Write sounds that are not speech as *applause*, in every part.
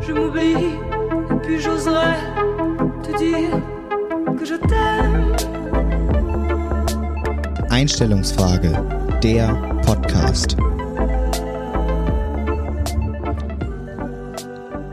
Je m'oublie, et puis j'oserais te dire que je t'aime. Einstellungsfrage, der Podcast.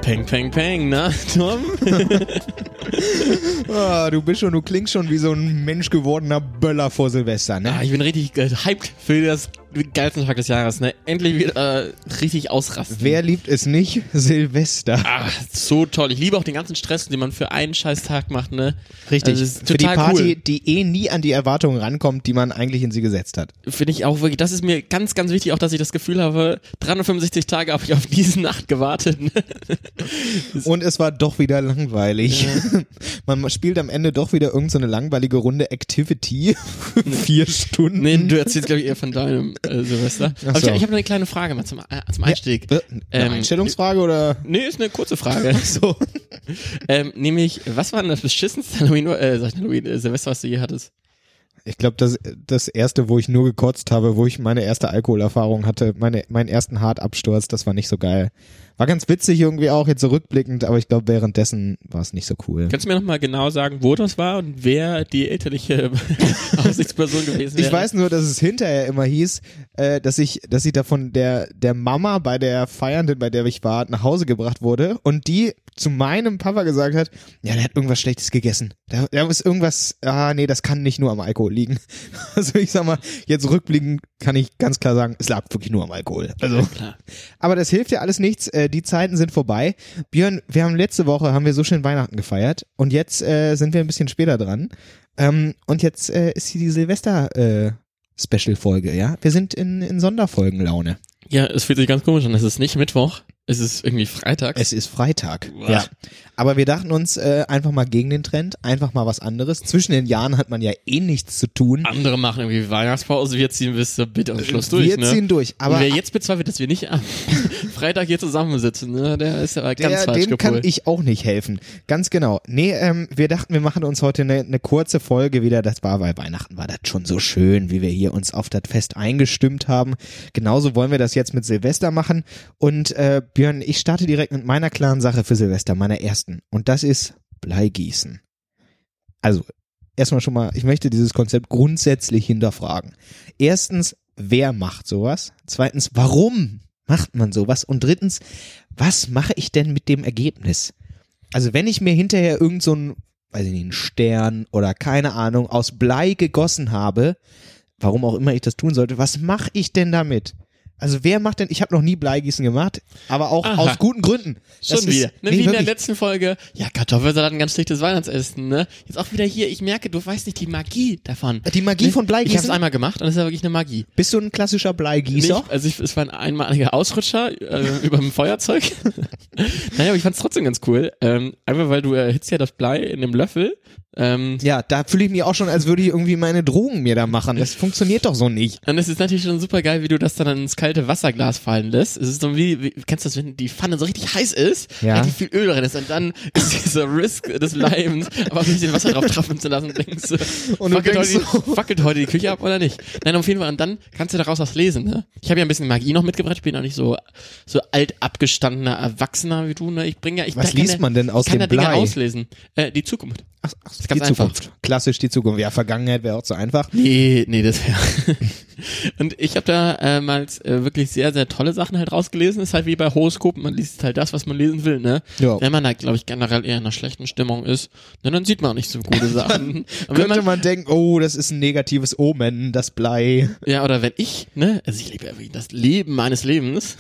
Peng, peng, peng, na, Tom? *laughs* Ah, du bist schon, du klingst schon wie so ein Mensch gewordener Böller vor Silvester, ne? ah, ich bin richtig äh, hyped für das geilsten Tag des Jahres, ne? Endlich wieder äh, richtig ausrasten. Wer liebt es nicht? Silvester. Ah, so toll. Ich liebe auch den ganzen Stress, den man für einen scheiß Tag macht, ne? Richtig. Also, Für die Party, cool. die eh nie an die Erwartungen rankommt, die man eigentlich in sie gesetzt hat. Finde ich auch wirklich, das ist mir ganz, ganz wichtig, auch dass ich das Gefühl habe, 365 Tage habe ich auf diese Nacht gewartet. Ne? Und es war doch wieder langweilig. *laughs* Man spielt am Ende doch wieder irgendeine so eine langweilige Runde Activity. *laughs* Vier Stunden. Nee, du erzählst, glaube ich, eher von deinem äh, Silvester. So. ich, ich habe noch eine kleine Frage mal zum, äh, zum Einstieg. Äh, Eine Ähm, Einstellungsfrage oder? Nee, ist eine kurze Frage. So. *laughs* ähm, nämlich, was war denn das beschissenste Halloween, äh, sag ich Halloween, äh, Silvester, was du je hattest? Ich glaube, das, das erste, wo ich nur gekotzt habe, wo ich meine erste Alkoholerfahrung hatte, meine, meinen ersten Hartabsturz, das war nicht so geil. War ganz witzig irgendwie auch, jetzt zurückblickend, aber ich glaube, währenddessen war es nicht so cool. Kannst du mir nochmal genau sagen, wo das war und wer die elterliche *laughs* Aufsichtsperson gewesen wäre? Ich weiß nur, dass es hinterher immer hieß, äh, dass ich, dass ich da von der, der Mama bei der Feiernden, bei der ich war, nach Hause gebracht wurde und die zu meinem Papa gesagt hat, ja, der hat irgendwas Schlechtes gegessen. Da, da ist irgendwas, ah, nee, das kann nicht nur am Alkohol liegen. *laughs* Also ich sag mal, jetzt rückblickend kann ich ganz klar sagen, es lag wirklich nur am Alkohol. Also, Klar. aber das hilft ja alles nichts. Äh, die Zeiten sind vorbei. Björn, wir haben letzte Woche haben wir so schön Weihnachten gefeiert und jetzt äh, sind wir ein bisschen später dran. Ähm, und jetzt äh, ist hier die Silvester äh, Special Folge, ja? Wir sind in, in Sonderfolgenlaune. Ja, es fühlt sich ganz komisch an. Es ist nicht Mittwoch, es ist irgendwie Freitag. Es ist Freitag. Wow. Ja. Aber wir dachten uns äh, einfach mal gegen den Trend, einfach mal was anderes. Zwischen den Jahren hat man ja eh nichts zu tun. Andere machen irgendwie Weihnachtspause, wir ziehen bis zur Bitte und Schluss durch. wir ne? ziehen durch. Aber und wer jetzt bezweifelt, dass wir nicht am *laughs* Freitag hier zusammensitzen, ne, der ist aber ganz der, falsch dem kann gepolt. ich auch nicht helfen. Ganz genau. Nee, ähm, wir dachten, wir machen uns heute eine, eine kurze Folge wieder. Das war bei Weihnachten war das schon so schön, wie wir hier uns auf das Fest eingestimmt haben. Genauso wollen wir das jetzt mit Silvester machen. Und äh, Björn, ich starte direkt mit meiner klaren Sache für Silvester, meiner ersten. Und das ist Bleigießen. Also, erstmal schon mal, ich möchte dieses Konzept grundsätzlich hinterfragen. Erstens, wer macht sowas? Zweitens, warum macht man sowas? Und drittens, was mache ich denn mit dem Ergebnis? Also wenn ich mir hinterher irgend so weiß ich nicht, einen Stern oder keine Ahnung aus Blei gegossen habe, warum auch immer ich das tun sollte, was mache ich denn damit? Also wer macht denn, ich habe noch nie Bleigießen gemacht, aber auch Aha. aus guten Gründen. Das Schon ist- wieder. Ne, nee, wie in der wirklich. letzten Folge. Ja, Kartoffelsalat ein ganz schlechtes Weihnachtsessen, ne? Jetzt auch wieder hier. Ich merke, du weißt nicht die Magie davon. Die Magie Ne? von Ich habe Bleigießen? es einmal gemacht und es ist ja wirklich eine Magie. Bist du ein klassischer Bleigießer? Nicht, also ich, es war ein einmaliger Ausrutscher äh, über dem Feuerzeug. *laughs* naja, aber ich fand es trotzdem ganz cool. Ähm, einfach weil du erhitzt ja das Blei in einem Löffel. Ähm, Ja, da fühle ich mich auch schon, als würde ich irgendwie meine Drogen mir da machen. Das funktioniert doch so nicht. und es ist natürlich schon super geil, wie du das dann ins kalte Wasserglas fallen lässt. Es ist so wie, wie kennst du das, wenn die Pfanne so richtig heiß ist, Ja. richtig viel Öl drin ist und dann ist *laughs* dieser Risk des Leimens, aber ein bisschen Wasser drauf tropfen zu lassen und denkst du, Und du fackelt, denkst heute, die- fackelt heute die Küche ab oder nicht? Nein, auf jeden Fall. Und dann kannst du daraus was lesen, ne? Ich habe ja ein bisschen Magie noch mitgebracht. Ich bin auch nicht so, so alt abgestandener Erwachsener wie du, ne? Ich bringe ja, ich Was liest ja- man denn aus ich kann dem Dinge Blei? auslesen. Äh, die Zukunft. Ach, ach, ist ganz die Zukunft. Klassisch die Zukunft. Ja, Vergangenheit wäre auch zu einfach. Nee, nee, das wäre. *laughs* und ich habe da äh, mal äh, wirklich sehr, sehr tolle Sachen halt rausgelesen. Ist halt wie bei Horoskopen, man liest halt das, was man lesen will, ne? Ja. Wenn man da, glaube ich, generell eher in einer schlechten Stimmung ist, ne, dann sieht man auch nicht so gute *laughs* Sachen. Könnte man, man denken, oh, das ist ein negatives Omen, das Blei. ja, oder wenn ich, ne, also ich lebe ja wirklich das Leben meines Lebens.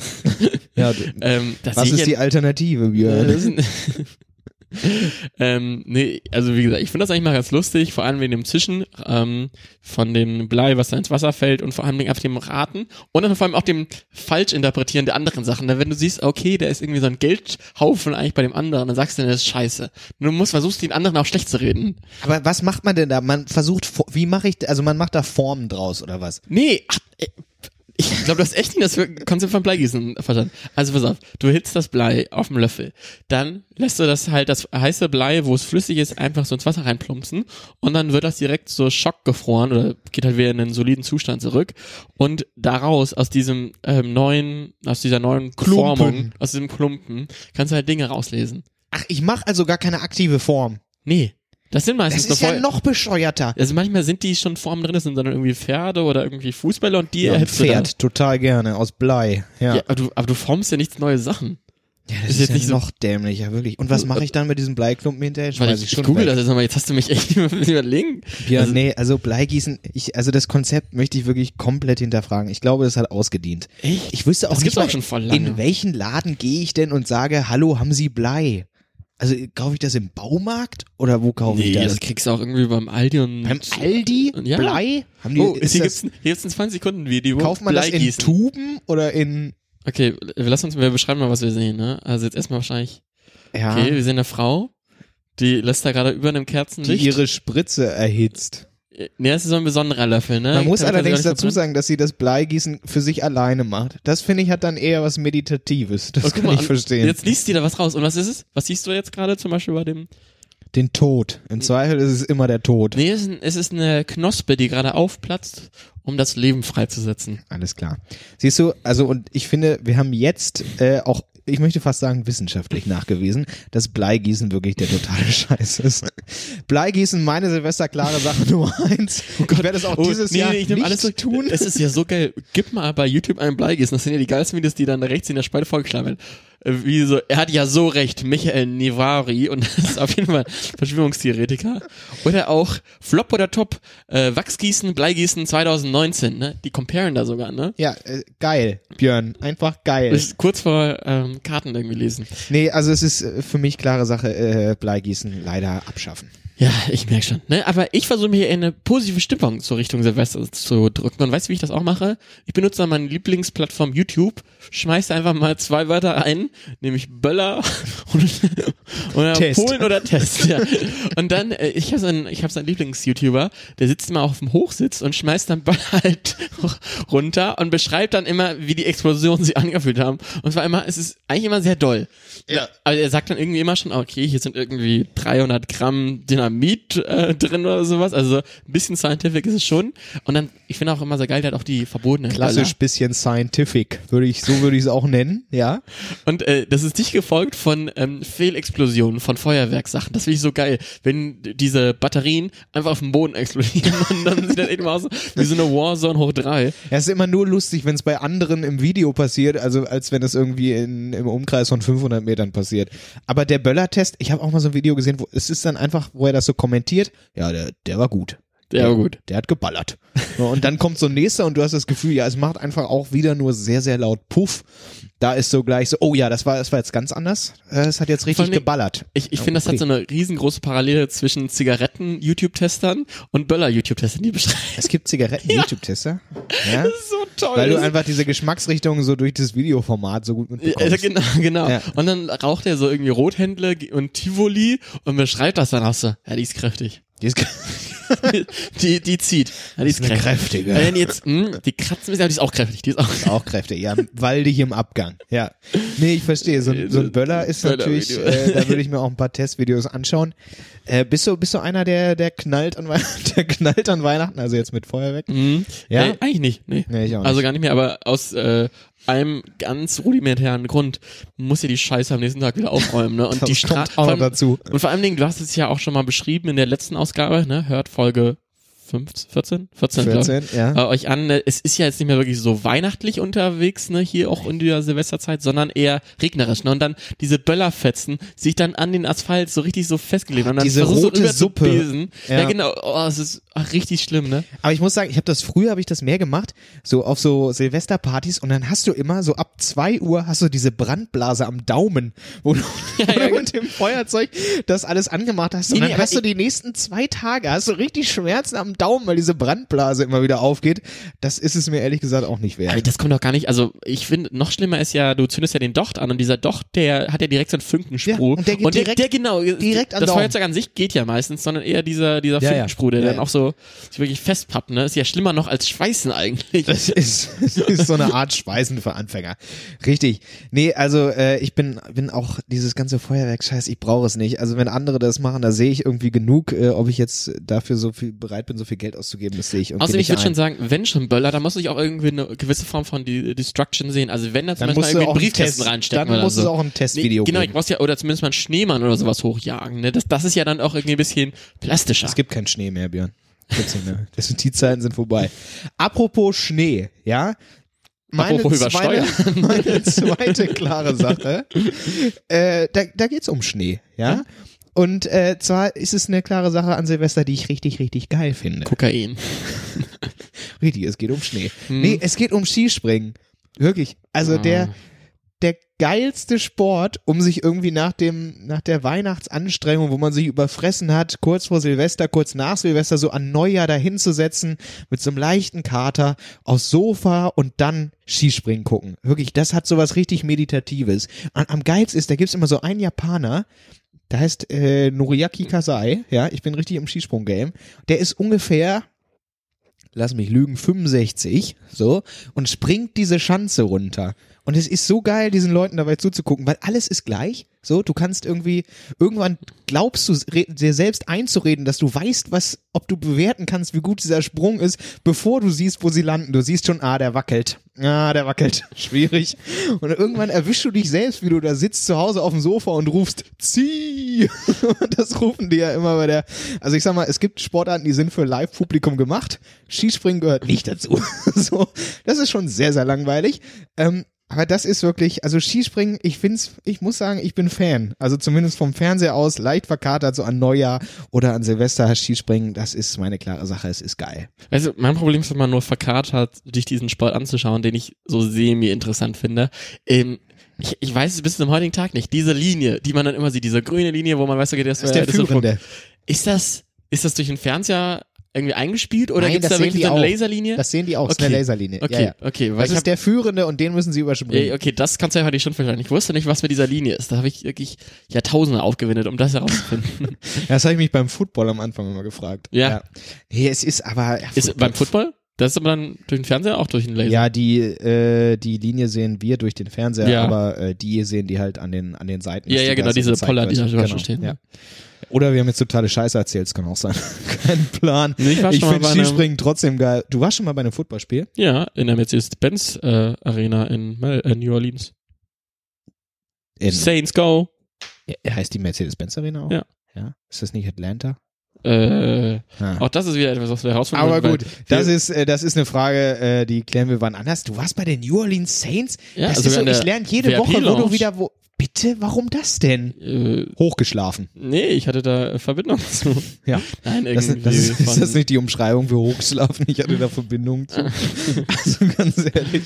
Ja, *laughs* ähm, das was ist die Alternative, Björn? Ähm, nee, also wie gesagt, ich finde das eigentlich mal ganz lustig, vor allem wegen dem Zischen ähm, von dem Blei, was da ins Wasser fällt und vor allem wegen auf dem Raten und dann vor allem auch dem Falschinterpretieren der anderen Sachen. Wenn du siehst, okay, da ist irgendwie so ein Geldhaufen eigentlich bei dem anderen, dann sagst du, das ist scheiße. Du musst versuchst, den anderen auch schlecht zu reden. Aber was macht man denn da? Man versucht, wie mache ich, also man macht da Formen draus oder was? Nee, ach, äh, Ich glaube, du hast echt nicht das Konzept von Bleigießen verstanden. Also pass auf, du hitzt das Blei auf dem Löffel. Dann lässt du das halt, das heiße Blei, wo es flüssig ist, einfach so ins Wasser reinplumpsen und dann wird das direkt so schockgefroren oder geht halt wieder in einen soliden Zustand zurück. Und daraus, aus diesem ähm, neuen, aus dieser neuen Klumpen. Formung, aus diesem Klumpen, kannst du halt Dinge rauslesen. Ach, ich mache also gar keine aktive Form. Nee. Das sind meistens Das ist ja noch bescheuerter. Also manchmal sind die schon Formen drin, das sind dann irgendwie Pferde oder irgendwie Fußballer und die Ja, ein. Pferd, total gerne, aus Blei. Ja, Ja, aber du, aber du formst ja nichts neue Sachen. Ja, das Ist ist, jetzt ja nicht so- noch dämlicher, wirklich. Und was mache ich dann mit diesem Bleiklumpen hinterher? Weil ich, ich ich schon google weg. das jetzt nochmal, jetzt hast du mich echt *laughs* überlegen. Ja, Also- nee, also Bleigießen, ich, also das Konzept möchte ich wirklich komplett hinterfragen. Ich glaube, das hat ausgedient. Echt? Ich wüsste auch Das nicht gibt's auch mal, schon voll lange. in welchen Laden gehe ich denn und sage, hallo, haben Sie Blei? Also kaufe ich das im Baumarkt oder wo kaufe Nee, ich das? das kriegst du auch irgendwie beim Aldi und Beim Aldi? Ja. Blei? Haben die, Oh, ist hier das, gibt's, ein- hier gibt's ein 20 Sekunden Video. kauft man das in Bleigießen. Tuben oder in, Okay, lass uns, wir beschreiben mal, was wir sehen, ne? Also jetzt erstmal wahrscheinlich, ja, okay, wir sehen eine Frau, die lässt da gerade über einem die Kerzenlicht. ihre Spritze erhitzt. Nee, das ist so ein besonderer Löffel, ne? Man muss Kann- allerdings sie nicht dazu sagen, dass sie das Bleigießen für sich alleine macht. Das finde ich hat dann eher was Meditatives. Das Oh, kann mal, ich verstehen. Jetzt liest die da was raus. Und was ist es? Was siehst du jetzt gerade zum Beispiel bei dem? Den Tod. Im Zweifel ist es immer der Tod. Nee, es ist, ein, es ist eine Knospe, die gerade aufplatzt, um das Leben freizusetzen. Alles klar. Siehst du, also und ich finde, wir haben jetzt äh, auch, ich möchte fast sagen, wissenschaftlich nachgewiesen, dass Bleigießen wirklich der totale *laughs* Scheiß ist. Bleigießen, meine Silvesterklare Sache *laughs* Nummer eins. ich werde es auch dieses Oh nee, Jahr nee, ich nicht alles so, tun. Es ist ja so geil. Gib mal bei YouTube einen Bleigießen. Das sind ja die geilsten Videos, die dann da rechts in der Spalte vorgeschlagen werden. Wie so, er hat ja so recht, Michael Nivari und *laughs* das ist auf jeden Fall Verschwörungstheoretiker. Oder auch Flop oder Top, äh, Wachsgießen, Bleigießen 2019, ne? Die comparen da sogar, ne? Ja, äh, geil, Björn. Einfach geil. Bis kurz vor ähm, Karten irgendwie lesen. Nee, also es ist äh, für mich klare Sache, äh, Bleigießen leider abschaffen. Ja, ich merke schon. Ne? Aber ich versuche mir in eine positive Stimmung zur Richtung Silvester zu drücken. Und weißt du, wie ich das auch mache? Ich benutze dann meine Lieblingsplattform YouTube, schmeiße einfach mal zwei Wörter ein, nämlich Böller *laughs* und, oder Test. Polen oder Test. Ja. *laughs* Und dann, äh, ich habe so einen, ich habe so einen Lieblings-YouTuber, der sitzt immer auf dem Hochsitz und schmeißt dann Böller halt *laughs* runter und beschreibt dann immer, wie die Explosionen sich angefühlt haben. Und zwar immer, es ist eigentlich immer sehr doll. Ja. Also er sagt dann irgendwie immer schon, okay, hier sind irgendwie 300 Gramm Dynamit äh, drin oder sowas. Also ein bisschen scientific ist es schon. Und dann, ich finde auch immer sehr geil, der hat auch die verbotenen Klassisch bisschen scientific, würde ich, so würde ich es auch nennen, ja. Und äh, das ist dicht gefolgt von ähm, Fehlexplosionen, von Feuerwerkssachen. Das finde ich so geil. Wenn diese Batterien einfach auf dem Boden explodieren und dann sieht das eben aus wie so eine Warzone hoch drei. Ja, es ist immer nur lustig, wenn es bei anderen im Video passiert, also als wenn es irgendwie in, im Umkreis von 500 Metern passiert. Aber der Böller-Test, ich habe auch mal so ein Video gesehen, wo es ist dann einfach, wo er das so kommentiert, ja, der, der war gut. Ja, aber gut. Der hat geballert. Und dann kommt so ein nächster und du hast das Gefühl, ja, es macht einfach auch wieder nur sehr, sehr laut Puff. Da ist so gleich so, oh ja, das war, das war jetzt ganz anders. Äh, Es hat jetzt richtig allem- geballert. Ich, ich Ja, finde, das hat okay. so eine riesengroße Parallele zwischen Zigaretten-YouTube-Testern und Böller-YouTube-Testern, die beschreiben. Es gibt *laughs* Zigaretten-YouTube-Tester. Ja. Das ist so toll. Weil du einfach diese Geschmacksrichtung so durch das Videoformat so gut Ja, mitbekommst. genau, genau. Ja. Und dann raucht er so irgendwie Rothändle und Tivoli und beschreibt das dann auch so. Ja, die ist kräftig. Die ist *laughs* Die, die zieht. Ja, die ist, ist kräftig. kräftige. Wenn jetzt, mh, die kratzen ein bisschen, aber die ist auch kräftig. Die ist auch auch kräftig, ja. Waldig im Abgang. Ja. Nee, ich verstehe. So, ein- so ein Böller ist natürlich, Böller-Video. äh, da würde ich mir auch ein paar Testvideos anschauen. Äh, bist du, bist du einer, der, der knallt an Weihnachten, *laughs* der knallt an Weihnachten, also jetzt mit Feuerwerk? Mhm. Ja? Nee, eigentlich nicht. Nee. Nee, ich auch Also nicht. gar nicht mehr, aber aus äh, einem ganz rudimentären Grund muss ja die Scheiße am nächsten Tag wieder aufräumen. Ne? *laughs* Und Das die Stra kommt auch noch allem- dazu. Und vor allen Dingen, du hast es ja auch schon mal beschrieben in der letzten Ausgabe, ne? Hört Folge 15, 14? 14, glaub ich. 14, ja. äh, euch an, ne, es ist ja jetzt nicht mehr wirklich so weihnachtlich unterwegs, ne, hier auch in der Silvesterzeit, sondern eher regnerisch, ne, und dann diese Böllerfetzen sich dann an den Asphalt so richtig so festgeklebt und dann Diese rote zu Suppe. Ja. Ja. genau, oh, es ist ach, richtig schlimm, ne. Aber ich muss sagen, ich habe das früher habe ich das mehr gemacht, so auf so Silvesterpartys und dann hast du immer so ab zwei Uhr hast du diese Brandblase am Daumen, wo du, *laughs* *laughs* Ja, ja, du mit dem Feuerzeug das alles angemacht hast und Nee, nee, dann aber hast du die nächsten zwei Tage hast du richtig Schmerzen am am Daumen, weil diese Brandblase immer wieder aufgeht. Das ist es mir ehrlich gesagt auch nicht Aber wert. das kommt doch gar nicht, also ich finde, noch schlimmer ist ja, du zündest ja den Docht an und dieser Docht, der hat ja direkt so einen Funkensprüh. Ja, und der geht direkt- der, genau, direkt an Das Daumen. Feuerzeug an sich geht ja meistens, sondern eher dieser, dieser Ja. Funkensprüh, der Ja, dann auch so sich wirklich festpappt, ne? Ist ja schlimmer noch als Schweißen eigentlich. Das ist, das ist so eine Art Speisen für Anfänger. Richtig. Nee, also äh, ich bin, bin auch dieses ganze Feuerwerk-Scheiß, ich brauche es nicht. Also wenn andere das machen, da sehe ich irgendwie genug, äh, ob ich jetzt dafür so viel bereit bin, so viel Geld auszugeben, das sehe ich irgendwie Außerdem, ich würde schon sagen, wenn schon Böller, dann muss ich auch irgendwie eine gewisse Form von De Destruction sehen. Also wenn da zum dann Beispiel irgendwie einen einen Briefkasten Test, reinstecken dann oder muss so. es auch ein Testvideo Nee, genau, ich brauch's ja, oder zumindest mal einen Schneemann oder sowas hochjagen, ne? Das, das ist ja dann auch irgendwie ein bisschen plastischer. Es gibt keinen Schnee mehr, Björn. Gibt's nicht mehr. Das die Zeiten sind vorbei. Apropos Schnee, ja. Meine, Apropos zweite, *laughs* meine zweite klare Sache. Äh, da, da geht's um Schnee, ja. Und äh, zwar ist es eine klare Sache an Silvester, die ich richtig, richtig geil finde. Kokain. *laughs* Richtig, es geht um Schnee. Hm. Nee, es geht um Skispringen. Wirklich. Also Ah. der, der geilste Sport, um sich irgendwie nach dem, nach der Weihnachtsanstrengung, wo man sich überfressen hat, kurz vor Silvester, kurz nach Silvester, so an Neujahr dahinzusetzen, mit so einem leichten Kater, aufs Sofa und dann Skispringen gucken. Wirklich, das hat sowas richtig Meditatives. Und am geilsten ist, da gibt's immer so einen Japaner, der heißt äh, Noriaki Kasai, ja, ich bin richtig im Skisprung-Game. Der ist ungefähr lass mich lügen, 65, so, und springt diese Schanze runter. Und es ist so geil, diesen Leuten dabei zuzugucken, weil alles ist gleich. So, du kannst irgendwie, irgendwann glaubst du, dir selbst einzureden, dass du weißt, was, ob du bewerten kannst, wie gut dieser Sprung ist, bevor du siehst, wo sie landen. Du siehst schon, ah, der wackelt. Ah, der wackelt. *laughs* Schwierig. Und irgendwann erwischst du dich selbst, wie du da sitzt zu Hause auf dem Sofa und rufst, zieh! *laughs* Und das rufen die ja immer bei der, also ich sag mal, es gibt Sportarten, die sind für Live-Publikum gemacht. Skispringen gehört nicht dazu. *laughs* So, das ist schon sehr, sehr langweilig. Ähm, aber das ist wirklich, also Skispringen, ich find's, ich muss sagen, ich bin Fan. Also zumindest vom Fernseher aus, leicht verkatert, so an Neujahr oder an Silvester Skispringen, das ist meine klare Sache, es ist geil. Du, mein Problem ist, wenn man nur verkatert dich diesen Sport anzuschauen, den ich so semi-interessant finde. Ähm, ich, ich weiß es bis zum heutigen Tag nicht. Diese Linie, die man dann immer sieht, diese grüne Linie, wo man weiß, okay, das, Das ist der das Führende. Ist das, ist das durch den Fernseher irgendwie eingespielt oder gibt's das da wirklich so eine auch. Laserlinie? Das sehen die auch, das ist Okay. eine Laserlinie. okay, Ja, ja. okay, weil Das ist hab, der Führende und den müssen sie überspringen. Okay, das kannst du ja heute schon verstehen. Ich wusste nicht, was mit dieser Linie ist. Da habe ich wirklich Jahrtausende aufgewendet, um das herauszufinden. *laughs* Das habe ich mich beim Football am Anfang immer gefragt. Ja. Nee, es ist aber. Ja, ist beim Football? Das ist aber dann durch den Fernseher auch durch den Laser. Ja, die, äh, die Linie sehen wir durch den Fernseher, Ja. aber äh, die sehen die halt an den, an den Seiten. Ja, ja, genau, diese Poller, die da schon stehen. Ja. Oder wir haben jetzt totale Scheiße erzählt, das kann auch sein. *laughs* Kein Plan. Nee, ich ich finde Skispringen trotzdem geil. Du warst schon mal bei einem Footballspiel? Ja, in der Mercedes-Benz äh, Arena in äh, New Orleans. In, Saints Go. Ja, heißt die Mercedes-Benz Arena auch? Ja. Ja. Ist das nicht Atlanta? Äh, Ah. auch das ist wieder etwas, was wir herausfinden. Aber gut, das ist, äh, das ist eine Frage, äh, die klären wir wann anders. Du warst bei den New Orleans Saints? Ja, das also ist so, ich lerne jede Woche, wo du wieder wo. Bitte, warum das denn? Äh, Hochgeschlafen. nee, ich hatte da äh, Verbindung zu. *laughs* Ja. Nein, Das, irgendwie das ist, ist von, das nicht die Umschreibung für hochgeschlafen? Ich hatte da Verbindung zu. *laughs* also ganz ehrlich.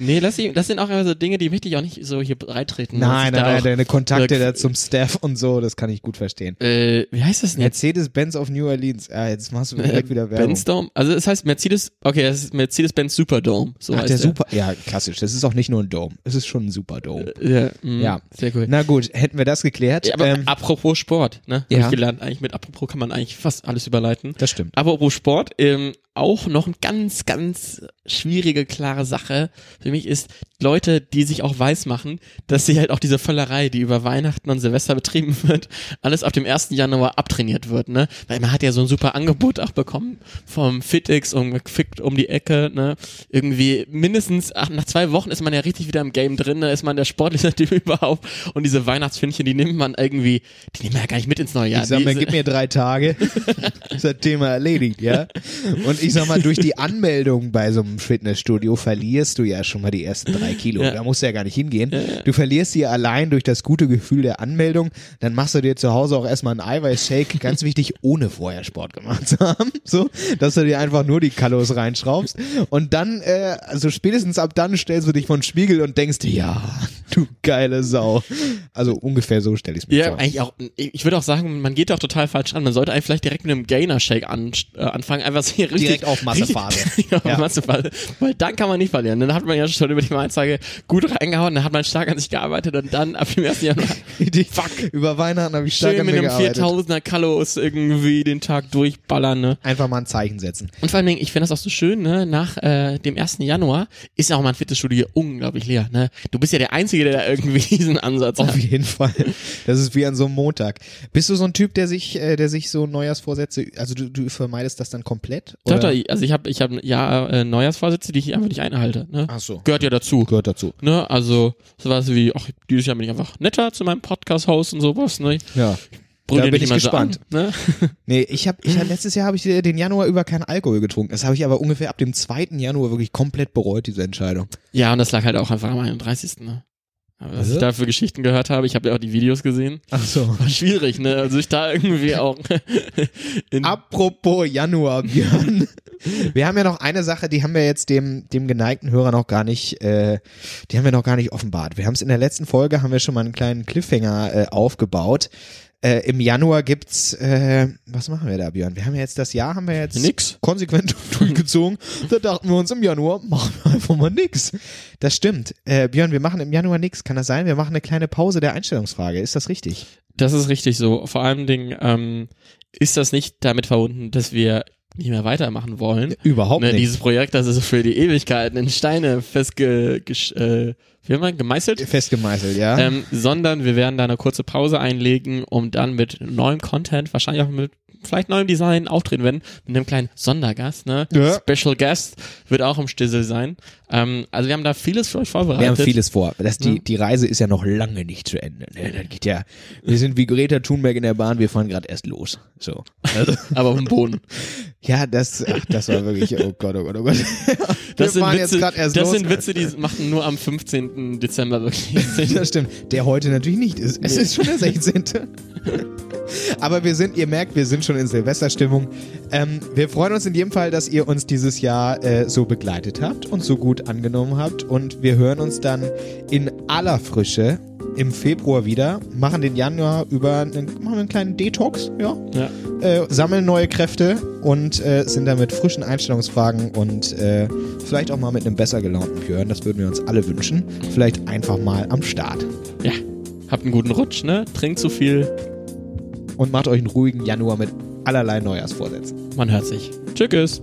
Nee, das, das sind auch immer so Dinge, die möchte ich auch nicht so hier breitreten. Nein, nein, nein, deine Kontakte äh, da zum Staff und so, das kann ich gut verstehen. Äh, wie heißt das denn? Mercedes-Benz of New Orleans. Ja, jetzt machst du direkt wieder Werbung. Benz Dome? Also es heißt Mercedes, okay, das ist Mercedes-Benz Superdome. So Ach, heißt der Super, ja, klassisch. Das ist auch nicht nur ein Dome. Es ist schon ein Superdome. Ja, mh, Ja. Sehr cool. Na gut, hätten wir das geklärt. Ja, aber ähm, apropos Sport, ne? Hab Ja. ich gelernt, eigentlich mit apropos kann man eigentlich fast alles überleiten. das stimmt. Apropos Sport, ähm, auch noch eine ganz, ganz schwierige, klare Sache für mich ist, Leute, die sich auch weiß machen, dass sie halt auch diese Völlerei, die über Weihnachten und Silvester betrieben wird, alles ab dem 1. Januar abtrainiert wird, ne? Weil man hat ja so ein super Angebot auch bekommen vom FitX um, Fit um die Ecke, ne? Irgendwie mindestens, ach, nach zwei Wochen ist man ja richtig wieder im Game drin, ne? Ist man der sportlichste *laughs* Typ überhaupt und diese Weihnachtsfindchen, die nimmt man irgendwie, die nimmt man ja gar nicht mit ins neue Jahr. Ich sag mal, ist- gib mir drei Tage. *laughs* ist das Thema erledigt, ja? Und ich sag mal, durch die Anmeldung bei so einem Fitnessstudio verlierst du ja schon mal die ersten drei Kilo. Ja. Da musst du ja gar nicht hingehen. Du verlierst sie allein durch das gute Gefühl der Anmeldung. Dann machst du dir zu Hause auch erstmal einen Eiweißshake, ganz wichtig, ohne vorher Sport gemacht zu haben. *laughs* So, dass du dir einfach nur die Kalos reinschraubst. Und dann, äh, also spätestens ab dann stellst du dich vor den Spiegel und denkst, ja, du geile Sau. Also ungefähr so stelle ich es mir Ja, vor. eigentlich auch, ich würde auch sagen, man geht doch total falsch an. Man sollte eigentlich vielleicht direkt mit einem Gainer-Shake an, äh, anfangen, einfach so hier richtig. Direkt auf Massephase. Richtig, *laughs* ja, Ja. Massephase. Weil dann kann man nicht verlieren. Dann hat man ja schon über die Mainzage gut reingehauen, dann hat man stark an sich gearbeitet und dann ab dem 1. Januar. *laughs* Fuck. Über Weihnachten habe ich stark schön an mit mir einem gearbeitet. 4000er Kalos irgendwie den Tag durchballern, ne? Einfach mal ein Zeichen setzen. Und vor allem, ich finde das auch so schön, ne? Nach äh, dem 1. Januar ist ja auch mein Fitnessstudio hier unglaublich leer, ne? Du bist ja der Einzige, der da irgendwie *laughs* diesen Ansatz Auf hat. jeden Fall. Das ist wie an so einem Montag. Bist du so ein Typ, der sich, äh, der sich so Neujahrsvorsätze, also du, du vermeidest das dann komplett? Doch, Oder? doch, also ich habe ich hab, ja äh, Neujahrsvorsätze, die ich einfach nicht einhalte, ne? Ach so. Gehört ja dazu. Gehört dazu. Ne, also sowas wie, ach, dieses Jahr bin ich einfach netter zu meinem Podcast-Host und sowas, ne? Ja. Brüll Da bin ich gespannt. So an, ne? *laughs* Nee, ich habe, ich hab, letztes Jahr habe ich äh, den Januar über keinen Alkohol getrunken. Das habe ich aber ungefähr ab dem 2. Januar wirklich komplett bereut, diese Entscheidung. Ja, und das lag halt auch einfach am 31. Ne? Aber was Also? ich da für Geschichten gehört habe, ich habe ja auch die Videos gesehen. Ach so. *laughs* War schwierig, ne? Also ich da irgendwie auch *laughs* in, Apropos Januar, Björn. Wir haben ja noch eine Sache, die haben wir jetzt dem, dem geneigten Hörer noch gar nicht, äh, die haben wir noch gar nicht offenbart. Wir haben es in der letzten Folge, haben wir schon mal einen kleinen Cliffhanger äh, aufgebaut. Äh, Im Januar gibt's, äh, was machen wir da, Björn? Wir haben ja jetzt das Jahr, haben wir jetzt Nix. konsequent *laughs* durchgezogen. Da dachten wir uns im Januar, machen wir einfach mal nix. Das stimmt. Äh, Björn, wir machen im Januar nix. Kann das sein? Wir machen eine kleine Pause der Einstellungsfrage. Ist das richtig? Das ist richtig so. Vor allem Dingen ähm, ist das nicht damit verbunden, dass wir nicht mehr weitermachen wollen. Überhaupt Ne, nicht. dieses Projekt, das ist für die Ewigkeiten in Steine festge, äh, wie gemeißelt. Festgemeißelt, ja. Ähm, sondern wir werden da eine kurze Pause einlegen, um dann mit neuem Content, wahrscheinlich auch mit vielleicht neuem Design auftreten werden, mit einem kleinen Sondergast, ne? Ja. Special Guest wird auch im Stissel sein. Ähm, also wir haben da vieles für euch vorbereitet. Wir haben vieles vor. Das, die, die Reise ist ja noch lange nicht zu Ende. Ne, Das geht ja, wir sind wie Greta Thunberg in der Bahn, wir fahren gerade erst los. So. Also, *laughs* aber auf dem Boden. ja, das, ach, das war wirklich, oh Gott, oh Gott, oh Gott. Das wir sind Witze, jetzt gerade erst das los. sind Witze, die machen nur am 15. Dezember wirklich *laughs* Sinn. Das stimmt. Der heute natürlich nicht ist. Es ist schon der 16. *laughs* Aber wir sind, ihr merkt, wir sind schon in Silvesterstimmung. Ähm, wir freuen uns in jedem Fall, dass ihr uns dieses Jahr äh, so begleitet habt und so gut angenommen habt. Und wir hören uns dann in aller Frische im Februar wieder, machen den Januar über einen, machen einen kleinen Detox, ja, Ja. äh, sammeln neue Kräfte und äh, sind dann mit frischen Einstellungsfragen und äh, vielleicht auch mal mit einem besser gelaunten Björn, das würden wir uns alle wünschen, vielleicht einfach mal am Start. ja. Habt einen guten Rutsch, ne? Trinkt zu viel. Und macht euch einen ruhigen Januar mit allerlei Neujahrsvorsätzen. Man hört sich. Tschüss.